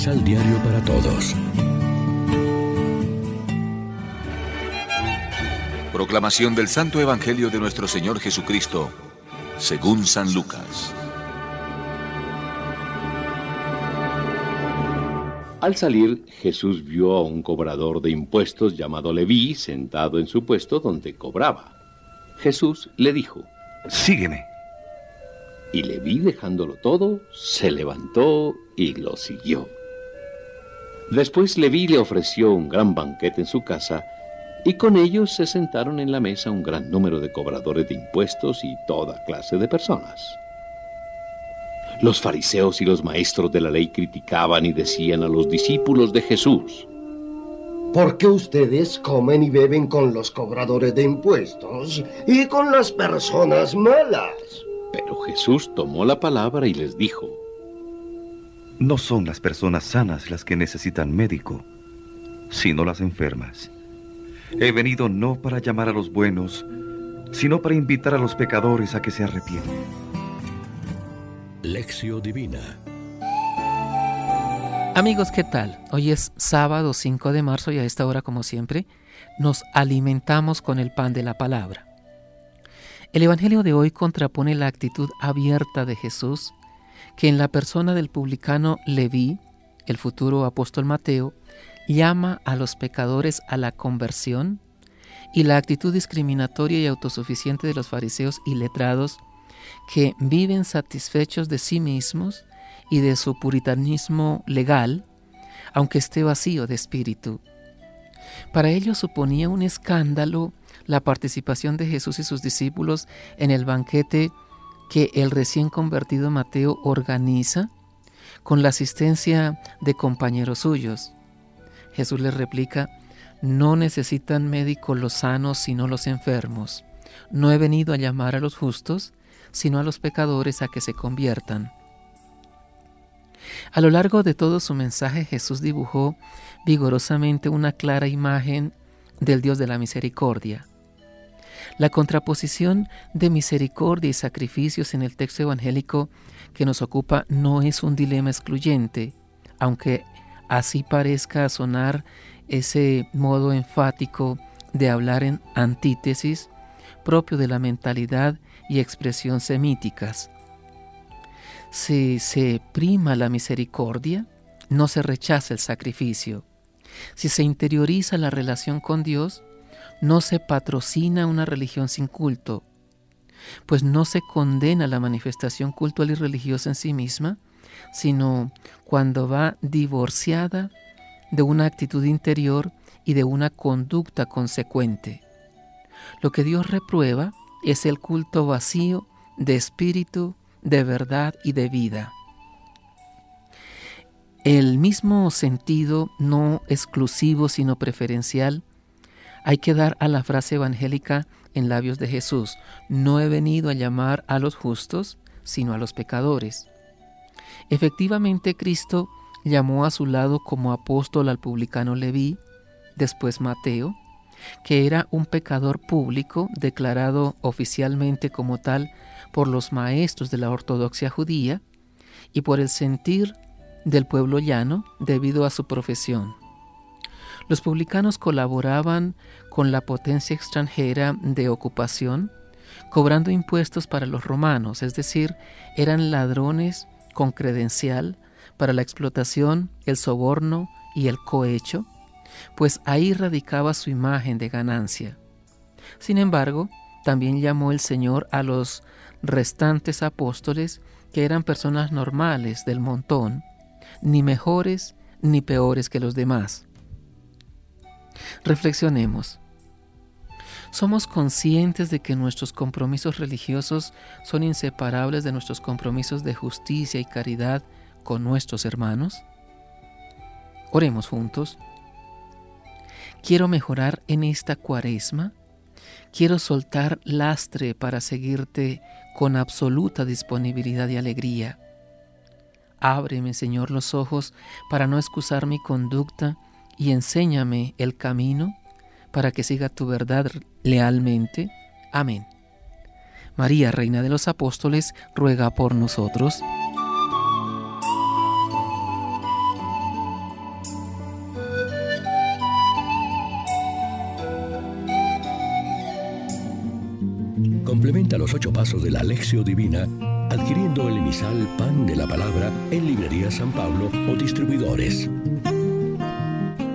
Misal Diario para Todos. Proclamación del Santo Evangelio de nuestro Señor Jesucristo, según San Lucas. Al salir, Jesús vio a un cobrador de impuestos llamado Leví sentado en su puesto donde cobraba. Jesús le dijo, Sígueme. Y Leví, dejándolo todo, se levantó y lo siguió. Después Leví le ofreció un gran banquete en su casa, y con ellos se sentaron en la mesa un gran número de cobradores de impuestos y toda clase de personas. Los fariseos y los maestros de la ley criticaban y decían a los discípulos de Jesús, ¿Por qué ustedes comen y beben con los cobradores de impuestos y con las personas malas? Pero Jesús tomó la palabra y les dijo, No son las personas sanas las que necesitan médico, sino las enfermas. He venido no para llamar a los buenos, sino para invitar a los pecadores a que se arrepientan. Lección Divina. Amigos, ¿qué tal? Hoy es sábado 5 de marzo y a esta hora, como siempre, nos alimentamos con el pan de la palabra. El Evangelio de hoy contrapone la actitud abierta de Jesús, que en la persona del publicano Leví, el futuro apóstol Mateo, llama a los pecadores a la conversión, y la actitud discriminatoria y autosuficiente de los fariseos y letrados, que viven satisfechos de sí mismos y de su puritanismo legal, aunque esté vacío de espíritu. Para ellos suponía un escándalo la participación de Jesús y sus discípulos en el banquete que el recién convertido Mateo organiza con la asistencia de compañeros suyos. Jesús les replica, no necesitan médicos los sanos sino los enfermos. No he venido a llamar a los justos, sino a los pecadores a que se conviertan. A lo largo de todo su mensaje Jesús dibujó vigorosamente una clara imagen del Dios de la misericordia. La contraposición de misericordia y sacrificios en el texto evangélico que nos ocupa no es un dilema excluyente, aunque así parezca sonar ese modo enfático de hablar en antítesis propio de la mentalidad y expresión semíticas. Si se prima la misericordia, no se rechaza el sacrificio. Si se interioriza la relación con Dios, no se patrocina una religión sin culto, pues no se condena la manifestación cultural y religiosa en sí misma, sino cuando va divorciada de una actitud interior y de una conducta consecuente. Lo que Dios reprueba es el culto vacío de espíritu, de verdad y de vida. El mismo sentido, no exclusivo sino preferencial, hay que dar a la frase evangélica en labios de Jesús, no he venido a llamar a los justos, sino a los pecadores. Efectivamente, Cristo llamó a su lado como apóstol al publicano Leví, después Mateo, que era un pecador público declarado oficialmente como tal por los maestros de la ortodoxia judía y por el sentir del pueblo llano debido a su profesión. Los publicanos colaboraban con la potencia extranjera de ocupación, cobrando impuestos para los romanos, es decir, eran ladrones con credencial para la explotación, el soborno y el cohecho, pues ahí radicaba su imagen de ganancia. Sin embargo, también llamó el Señor a los restantes apóstoles, que eran personas normales del montón, ni mejores ni peores que los demás. Reflexionemos. ¿Somos conscientes de que nuestros compromisos religiosos son inseparables de nuestros compromisos de justicia y caridad con nuestros hermanos? Oremos juntos. Quiero mejorar en esta cuaresma. Quiero soltar lastre para seguirte con absoluta disponibilidad y alegría. Ábreme, Señor, los ojos para no excusar mi conducta y enséñame el camino para que siga tu verdad lealmente. Amén. María, Reina de los Apóstoles, ruega por nosotros. Complementa los ocho pasos de la Alexio Divina adquiriendo el emisal Pan de la Palabra en Librería San Pablo o Distribuidores.